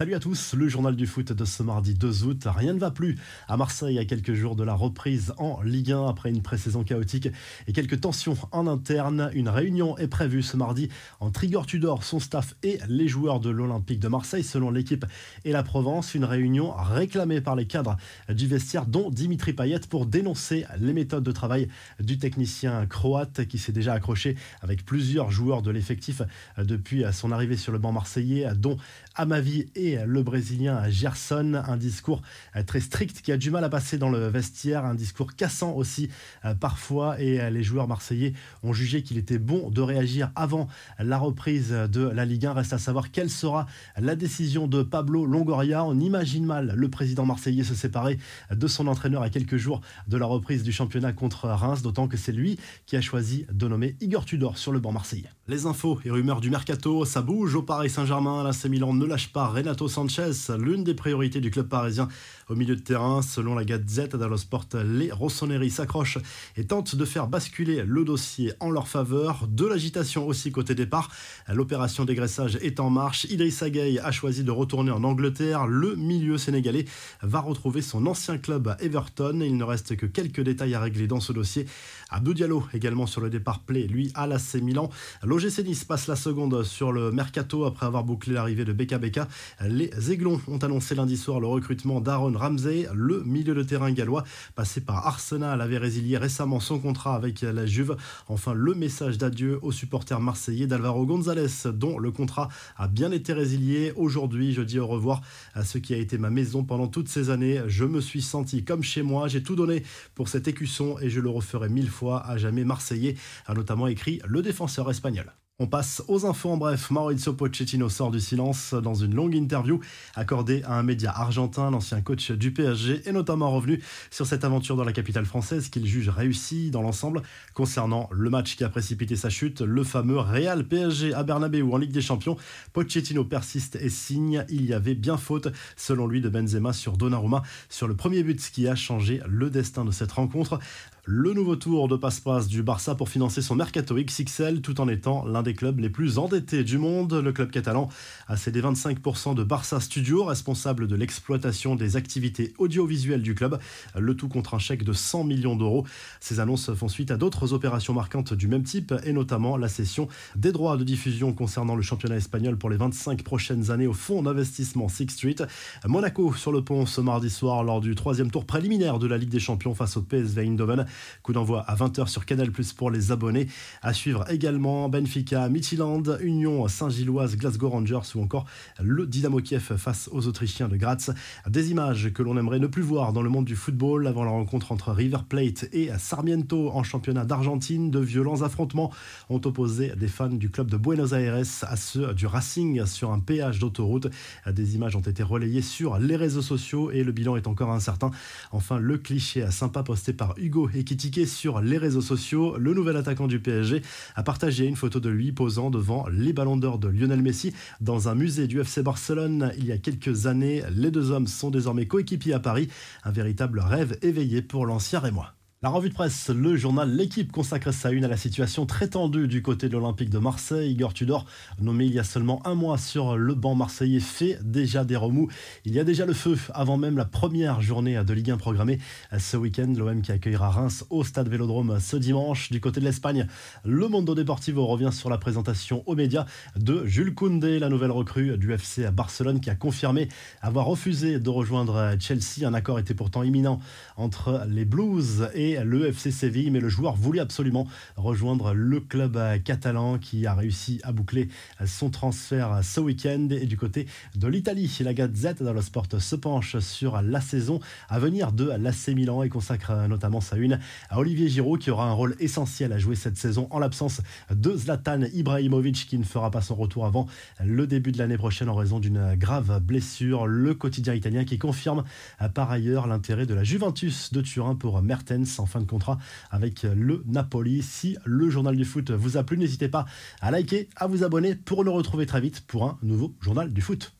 Salut à tous, le journal du foot de ce mardi 2 août. Rien ne va plus à Marseille à quelques jours de la reprise en Ligue 1 après une pré-saison chaotique et quelques tensions en interne. Une réunion est prévue ce mardi entre Igor Tudor, son staff et les joueurs de l'Olympique de Marseille selon l'équipe et la Provence. Une réunion réclamée par les cadres du vestiaire dont Dimitri Payet pour dénoncer les méthodes de travail du technicien croate qui s'est déjà accroché avec plusieurs joueurs de l'effectif depuis son arrivée sur le banc marseillais dont Amavi et le Brésilien Gerson. Un discours euh, très strict qui a du mal à passer dans le vestiaire, un discours cassant aussi euh, parfois. Et euh, les joueurs marseillais ont jugé qu'il était bon de réagir avant la reprise de la Ligue 1. Reste à savoir quelle sera la décision de Pablo Longoria. On imagine mal le président marseillais se séparer de son entraîneur à quelques jours de la reprise du championnat contre Reims, d'autant que c'est lui qui a choisi de nommer Igor Tudor sur le banc marseillais. Les infos et rumeurs du mercato, ça bouge au Paris Saint-Germain. L'AC Milan ne lâche pas Renato Sanchez, l'une des priorités du club parisien au milieu de terrain. Selon la Gazette dello Sport, les Rossoneri s'accrochent et tentent de faire basculer le dossier en leur faveur. De l'agitation aussi côté départ. L'opération dégraissage est en marche. Idrissa Gueye a choisi de retourner en Angleterre. Le milieu sénégalais va retrouver son ancien club à Everton. Il ne reste que quelques détails à régler dans ce dossier. Abdou Diallo également sur le départ play, lui à l'AC Milan. L'OGC Nice passe la seconde sur le mercato après avoir bouclé l'arrivée de Beka Beka. Les Aiglons ont annoncé lundi soir le recrutement d'Aaron Ramsey, le milieu de terrain gallois, passé par Arsenal, avait résilié récemment son contrat avec la Juve. Enfin, le message d'adieu aux supporters marseillais d'Alvaro González, dont le contrat a bien été résilié. Aujourd'hui, je dis au revoir à ce qui a été ma maison pendant toutes ces années. Je me suis senti comme chez moi, j'ai tout donné pour cet écusson et je le referai mille fois à jamais marseillais, a notamment écrit le défenseur espagnol. On passe aux infos en bref. Maurizio Pochettino sort du silence dans une longue interview accordée à un média argentin. L'ancien coach du PSG est notamment revenu sur cette aventure dans la capitale française qu'il juge réussie dans l'ensemble. Concernant le match qui a précipité sa chute, le fameux Real PSG à Bernabeu en Ligue des Champions, Pochettino persiste et signe. Il y avait bien faute, selon lui, de Benzema sur Donnarumma sur le premier but qui a changé le destin de cette rencontre. Le nouveau tour de passe-passe du Barça pour financer son mercato XXL tout en étant l'un des clubs les plus endettés du monde. Le club catalan a cédé 25% de Barça Studio, responsable de l'exploitation des activités audiovisuelles du club, le tout contre un chèque de 100 millions d'euros. Ces annonces font suite à d'autres opérations marquantes du même type et notamment la cession des droits de diffusion concernant le championnat espagnol pour les 25 prochaines années au fonds d'investissement Six Street. Monaco sur le pont ce mardi soir lors du troisième tour préliminaire de la Ligue des Champions face au PSV Eindhoven. Coup d'envoi à 20h sur Canal Plus pour les abonnés. À suivre également Benfica, Midtjylland, Union Saint-Gilloise, Glasgow Rangers ou encore le Dynamo Kiev face aux Autrichiens de Graz. Des images que l'on aimerait ne plus voir dans le monde du football avant la rencontre entre River Plate et Sarmiento en championnat d'Argentine. De violents affrontements ont opposé des fans du club de Buenos Aires à ceux du Racing sur un péage d'autoroute. Des images ont été relayées sur les réseaux sociaux et le bilan est encore incertain. Enfin, le cliché sympa posté par Hugo et qui sur les réseaux sociaux. Le nouvel attaquant du PSG a partagé une photo de lui posant devant les ballons d'or de Lionel Messi dans un musée du FC Barcelone il y a quelques années. Les deux hommes sont désormais coéquipiers à Paris. Un véritable rêve éveillé pour l'ancien Rémois. La revue de presse, le journal L'équipe consacre sa une à la situation très tendue du côté de l'Olympique de Marseille. Igor Tudor, nommé il y a seulement un mois sur le banc marseillais, fait déjà des remous. Il y a déjà le feu avant même la première journée de Ligue 1 programmée ce week-end. L'OM qui accueillera Reims au stade Vélodrome ce dimanche. Du côté de l'Espagne, le Mondo Deportivo revient sur la présentation aux médias de Jules Koundé, la nouvelle recrue du FC à Barcelone qui a confirmé avoir refusé de rejoindre Chelsea. Un accord était pourtant imminent entre les Blues et le FC Séville, mais le joueur voulait absolument rejoindre le club euh, catalan qui a réussi à boucler euh, son transfert ce week-end. Et du côté de l'Italie, la Gazette dello Sport se penche sur la saison à venir de l'AC Milan et consacre euh, notamment sa une à Olivier Giroud qui aura un rôle essentiel à jouer cette saison en l'absence de Zlatan Ibrahimovic qui ne fera pas son retour avant le début de l'année prochaine en raison d'une grave blessure. Le quotidien italien qui confirme par ailleurs l'intérêt de la Juventus de Turin pour Mertens en fin de contrat avec le Napoli. Si le journal du foot vous a plu, n'hésitez pas à liker, à vous abonner pour nous retrouver très vite pour un nouveau journal du foot.